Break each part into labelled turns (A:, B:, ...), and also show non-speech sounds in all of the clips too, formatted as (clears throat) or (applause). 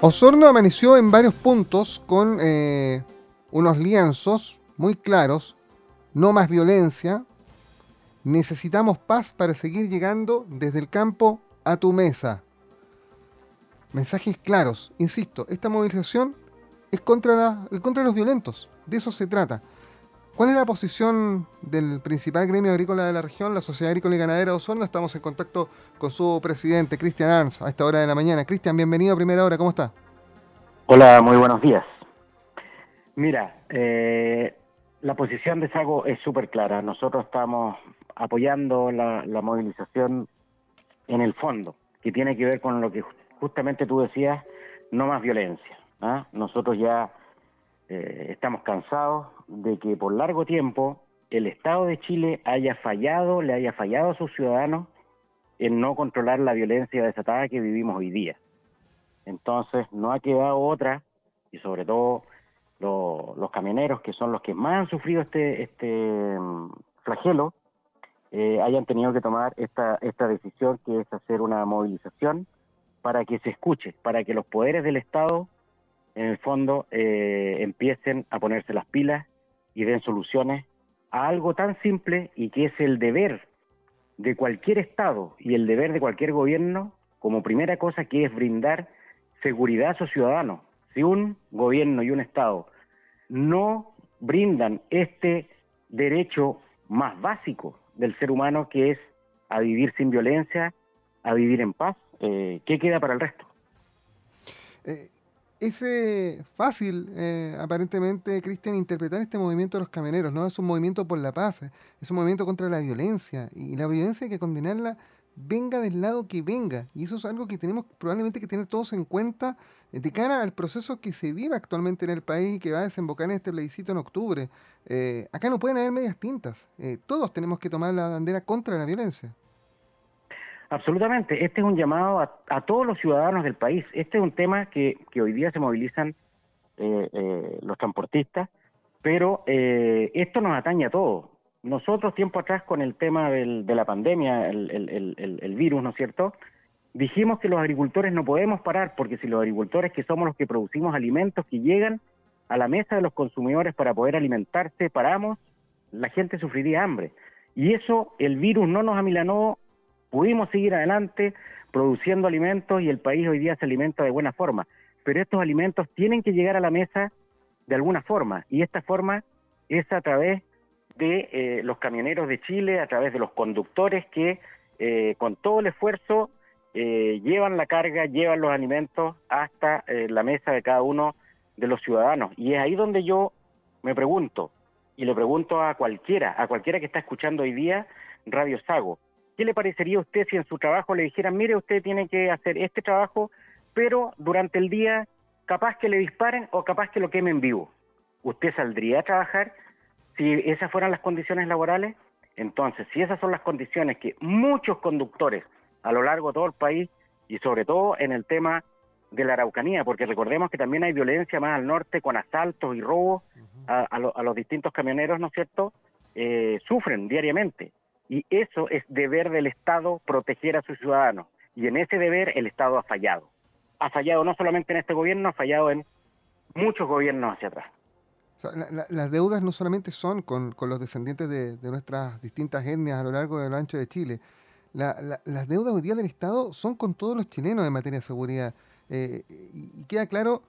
A: Osorno amaneció en varios puntos con eh, unos lienzos muy claros, no más violencia, necesitamos paz para seguir llegando desde el campo a tu mesa. Mensajes claros, insisto, esta movilización es contra, contra los violentos, de eso se trata. ¿Cuál es la posición del principal gremio agrícola de la región, la Sociedad Agrícola y Ganadera de Osorno? Estamos en contacto con su presidente, Cristian Arns, a esta hora de la mañana. Cristian, bienvenido a Primera Hora, ¿cómo está?
B: Hola, muy buenos días. Mira, eh, la posición de Sago es súper clara. Nosotros estamos apoyando la, movilización en el fondo, que tiene que ver con lo que justamente tú decías, no más violencia. ¿ah? Nosotros ya eh, estamos cansados de que por largo tiempo el Estado de Chile haya fallado, le haya fallado a sus ciudadanos en no controlar la violencia desatada que vivimos hoy día. Entonces, no ha quedado otra, y sobre todo los camioneros, que son los que más han sufrido este, este mm, flagelo, eh, hayan tenido que tomar esta, esta decisión, que es hacer una movilización para que se escuche, para que los poderes del Estado en el fondo eh, empiecen a ponerse las pilas y den soluciones a algo tan simple y que es el deber de cualquier Estado y el deber de cualquier gobierno como primera cosa que es brindar seguridad a sus ciudadanos. Si un gobierno y un Estado no brindan este derecho más básico del ser humano que es a vivir sin violencia, a vivir en paz, eh, ¿qué queda para el resto?
A: Eh, es eh, fácil, eh, aparentemente, Cristian, interpretar este movimiento de los camioneros, ¿no? Es un movimiento por la paz, es un movimiento contra la violencia, y la violencia hay que condenarla venga del lado que venga, y eso es algo que tenemos probablemente que tener todos en cuenta eh, de cara al proceso que se vive actualmente en el país y que va a desembocar en este plebiscito en octubre. acá no pueden haber medias tintas, todos tenemos que tomar la bandera contra la violencia.
B: Absolutamente. Este es un llamado a, todos los ciudadanos del país. Este es un tema que, que hoy día se movilizan eh, eh, los transportistas, pero eh, esto nos atañe a todos. Nosotros, tiempo atrás, con el tema del, de la pandemia, el, el, el, virus, ¿no es cierto? Dijimos que los agricultores no podemos parar, porque si los agricultores, que somos los que producimos alimentos que llegan a la mesa de los consumidores para poder alimentarse, paramos, la gente sufriría hambre. Y eso el virus no nos amilanó Pudimos seguir adelante produciendo alimentos y el país hoy día se alimenta de buena forma, pero estos alimentos tienen que llegar a la mesa de alguna forma y esta forma es a través de eh, los camioneros de Chile, a través de los conductores que eh, con todo el esfuerzo eh, llevan la carga, llevan los alimentos hasta la mesa de cada uno de los ciudadanos. Y es ahí donde yo me pregunto, y le pregunto a cualquiera, a cualquiera que está escuchando hoy día Radio Sago, ¿Qué le parecería a usted si en su trabajo le dijeran, mire, usted tiene que hacer este trabajo, pero durante el día capaz que le disparen o capaz que lo quemen vivo? ¿Usted saldría a trabajar si esas fueran las condiciones laborales? Entonces, si esas son las condiciones que muchos conductlos a lo largo de todo el país y sobre todo en el tema de la Araucanía, porque recordemos que también hay violencia más al norte con asaltos y robos a, los distintos camioneros, ¿no es cierto? Eh, sufren diariamente. Y eso es deber del Estado proteger a sus ciudadanos. Y en ese deber el Estado ha fallado. Ha fallado no solamente en este gobierno, ha fallado en muchos gobiernos hacia atrás.
A: las deudas no solamente son con, los descendientes de, nuestras distintas etnias a lo largo del ancho de Chile. las deudas hoy día del Estado son con todos los chilenos en materia de seguridad. Eh, y, queda claro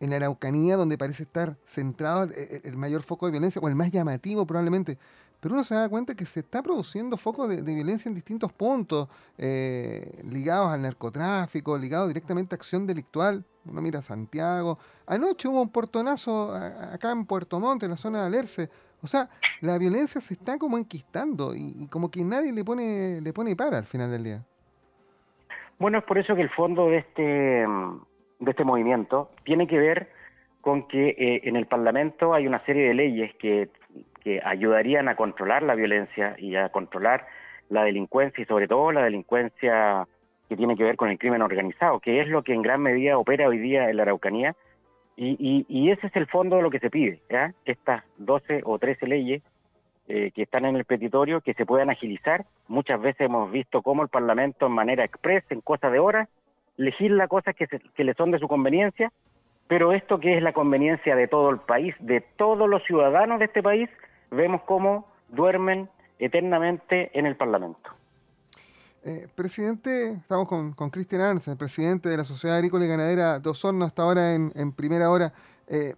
A: en la Araucanía, donde parece estar centrado el, mayor foco de violencia, o el más llamativo probablemente, pero uno se da cuenta que se está produciendo focos de, violencia en distintos puntos, eh, ligados al narcotráfico, ligados directamente a acción delictual. Uno mira Santiago. Anoche hubo un portonazo acá en Puerto Montt, en la zona de Alerce. O sea, la violencia se está como enquistando y, como que nadie le pone, le pone para al final del día.
B: Bueno, es por eso que el fondo de este, de este movimiento tiene que ver con que eh, en el Parlamento hay una serie de leyes que que ayudarían a controlar la violencia y a controlar la delincuencia y sobre todo la delincuencia que tiene que ver con el crimen organizado, que es lo que en gran medida opera hoy día en la Araucanía. Y, y, ese es el fondo de lo que se pide, ¿ya? estas 12 o 13 leyes eh, que están en el petitorio, que se puedan agilizar. Muchas veces hemos visto cómo el Parlamento en manera expresa, en cosas de horas, legisla cosas que, que le son de su conveniencia, pero esto que es la conveniencia de todo el país, de todos los ciudadanos de este país, vemos cómo duermen eternamente en el Parlamento.
A: Eh, presidente, estamos con, Cristian Arnsen, presidente de la Sociedad Agrícola y Ganadera Dos Hornos, hasta ahora en, primera hora. Eh,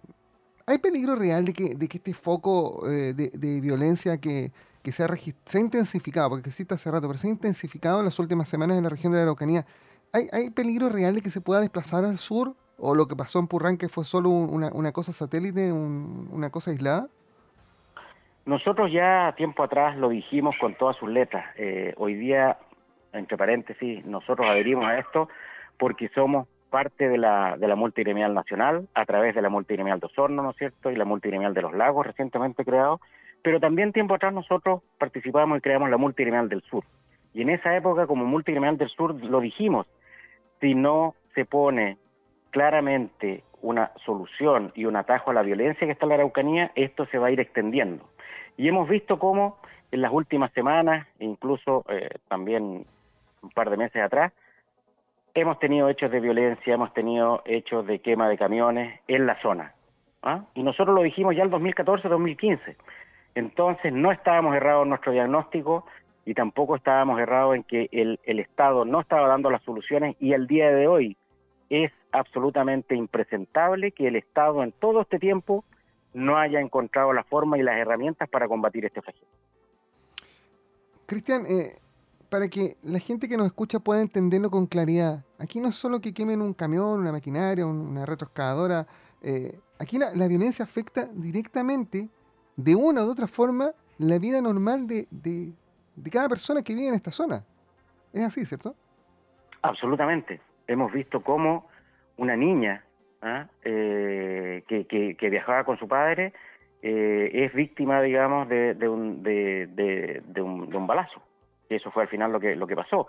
A: ¿Hay peligro real de que, de que este foco eh, de, violencia que, se, ha se, ha intensificado, porque existe hace rato, pero se ha intensificado en las últimas semanas en la región de la Araucanía, ¿hay, hay peligro real de que se pueda desplazar al sur? ¿O lo que pasó en Purrán que fue solo una cosa satélite, una cosa aislada?
B: Nosotros ya tiempo atrás lo dijimos con todas sus letras. Eh, hoy día, entre paréntesis, nosotros adherimos a esto porque somos parte de la, de la nacional, a través de la multigremial de Osorno, ¿no es cierto?, y la multigremial de los lagos recientemente creado, pero también tiempo atrás nosotros participamos y creamos la multigremial del sur. Y en esa época, como multigremial del sur, lo dijimos, si no se pone claramente una solución y un atajo a la violencia que está en la Araucanía, esto se va a ir extendiendo. Y hemos visto cómo en las últimas semanas, incluso eh, también un par de meses atrás, hemos tenido hechos de violencia, hemos tenido hechos de quema de camiones en la zona. ¿ah? Y nosotros lo dijimos ya el 2014-2015. Entonces no estábamos errados en nuestro diagnóstico y tampoco estábamos errados en que el, el Estado no estaba dando las soluciones y al día de hoy es absolutamente impresentable que el Estado en todo este tiempo no haya encontrado la forma y las herramientas para combatir este flagelo.
A: Cristian, eh, para que la gente que nos escucha pueda entenderlo con claridad, aquí no es solo que quemen un camión, una maquinaria, una retroexcavadora, eh, aquí la, violencia afecta directamente, de una u otra forma, la vida normal de, de, de cada persona que vive en esta zona. Es así, ¿cierto?
B: Absolutamente. Hemos visto cómo una niña ¿ah? eh, que, viajaba con su padre, eh, es víctima, digamos, de, un, de, un, de un balazo. Eso fue al final lo que, lo que pasó.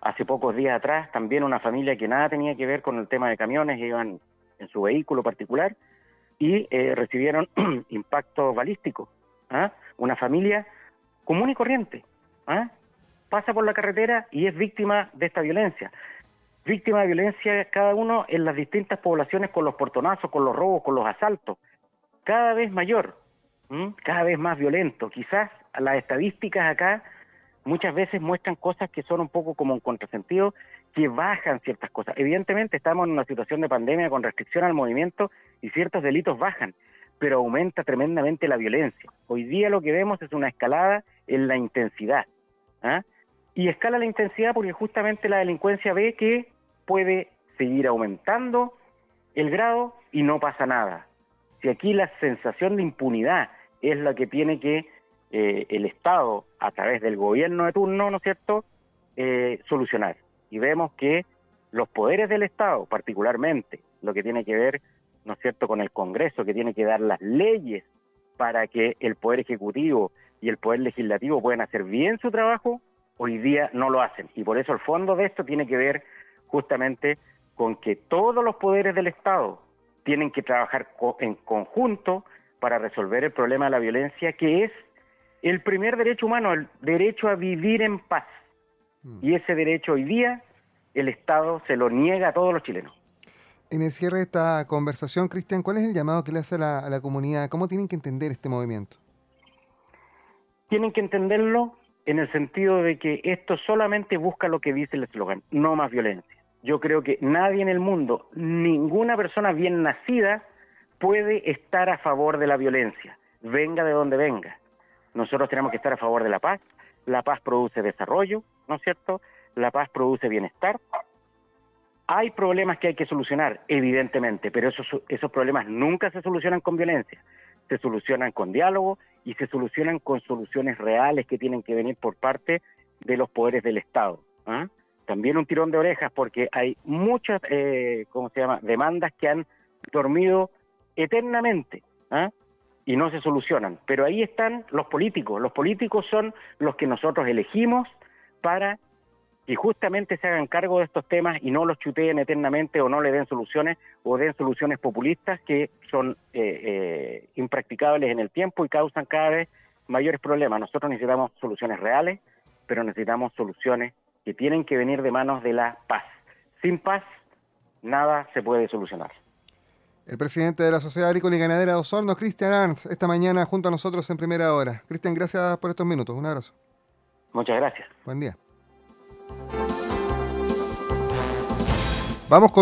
B: Hace pocos días atrás, también una familia que nada tenía que ver con el tema de camiones, iban en su vehículo particular y eh, recibieron (clears throat) impactos balísticos. ¿ah? Una familia común y corriente. Pasa por la carretera y es víctima de esta violencia víctima de violencia cada uno en las distintas poblaciones con los portonazos, con los robos, con los asaltos, cada vez mayor, cada vez más violento. Quizás las estadísticas acá muchas veces muestran cosas que son un poco como un contrasentido, que bajan ciertas cosas. Evidentemente estamos en una situación de pandemia con restricción al movimiento y ciertos delitos bajan, pero aumenta tremendamente la violencia. Hoy día lo que vemos es una escalada en la intensidad. ¿ah? Y escala la intensidad porque justamente la delincuencia ve que puede seguir aumentando el grado y no pasa nada. Si aquí la sensación de impunidad es la que tiene que eh, el Estado, a través del gobierno de turno, ¿no es cierto?, eh, solucionar. Y vemos que los poderes del Estado, particularmente lo que tiene que ver, ¿no es cierto?, con el Congreso, que tiene que dar las leyes para que el Poder Ejecutivo y el Poder Legislativo puedan hacer bien su trabajo, hoy día no lo hacen. Y por eso el fondo de esto tiene que ver justamente con que todos los poderes del Estado tienen que trabajar en conjunto para resolver el problema de la violencia, que es el primer derecho humano, el derecho a vivir en paz. Mm. Y ese derecho hoy día el Estado se lo niega a todos los chilenos.
A: En el cierre de esta conversación, Cristian, ¿cuál es el llamado que le hace a la, a la comunidad? ¿Cómo tienen que entender este movimiento?
B: Tienen que entenderlo en el sentido de que esto solamente busca lo que dice el eslogan, no más violencia. Yo creo que nadie en el mundo, ninguna persona bien nacida puede estar a favor de la violencia, venga de donde venga. Nosotros tenemos que estar a favor de la paz. La paz produce desarrollo, ¿no es cierto? La paz produce bienestar. Hay problemas que hay que solucionar, evidentemente, pero esos, esos problemas nunca se solucionan con violencia se solucionan con diálogo y se solucionan con soluciones reales que tienen que venir por parte de los poderes del Estado. ¿ah? También un tirón de orejas porque hay muchas, eh, ¿cómo se llama?, demandas que han dormido eternamente ¿ah? y no se solucionan. Pero ahí están los políticos. Los políticos son los que nosotros elegimos para y justamente se hagan cargo de estos temas y no los chuteen eternamente o no le den soluciones o den soluciones populistas que son eh, eh, impracticables en el tiempo y causan cada vez mayores problemas. Nosotros necesitamos soluciones reales, pero necesitamos soluciones que tienen que venir de manos de la paz. Sin paz nada se puede solucionar.
A: El presidente de la Sociedad Agrícola y Ganadera de Osorno, Cristian Arns, esta mañana junto a nosotros en primera hora. Cristian, gracias por estos minutos. Un abrazo.
B: Muchas gracias.
A: Buen día. Vamos con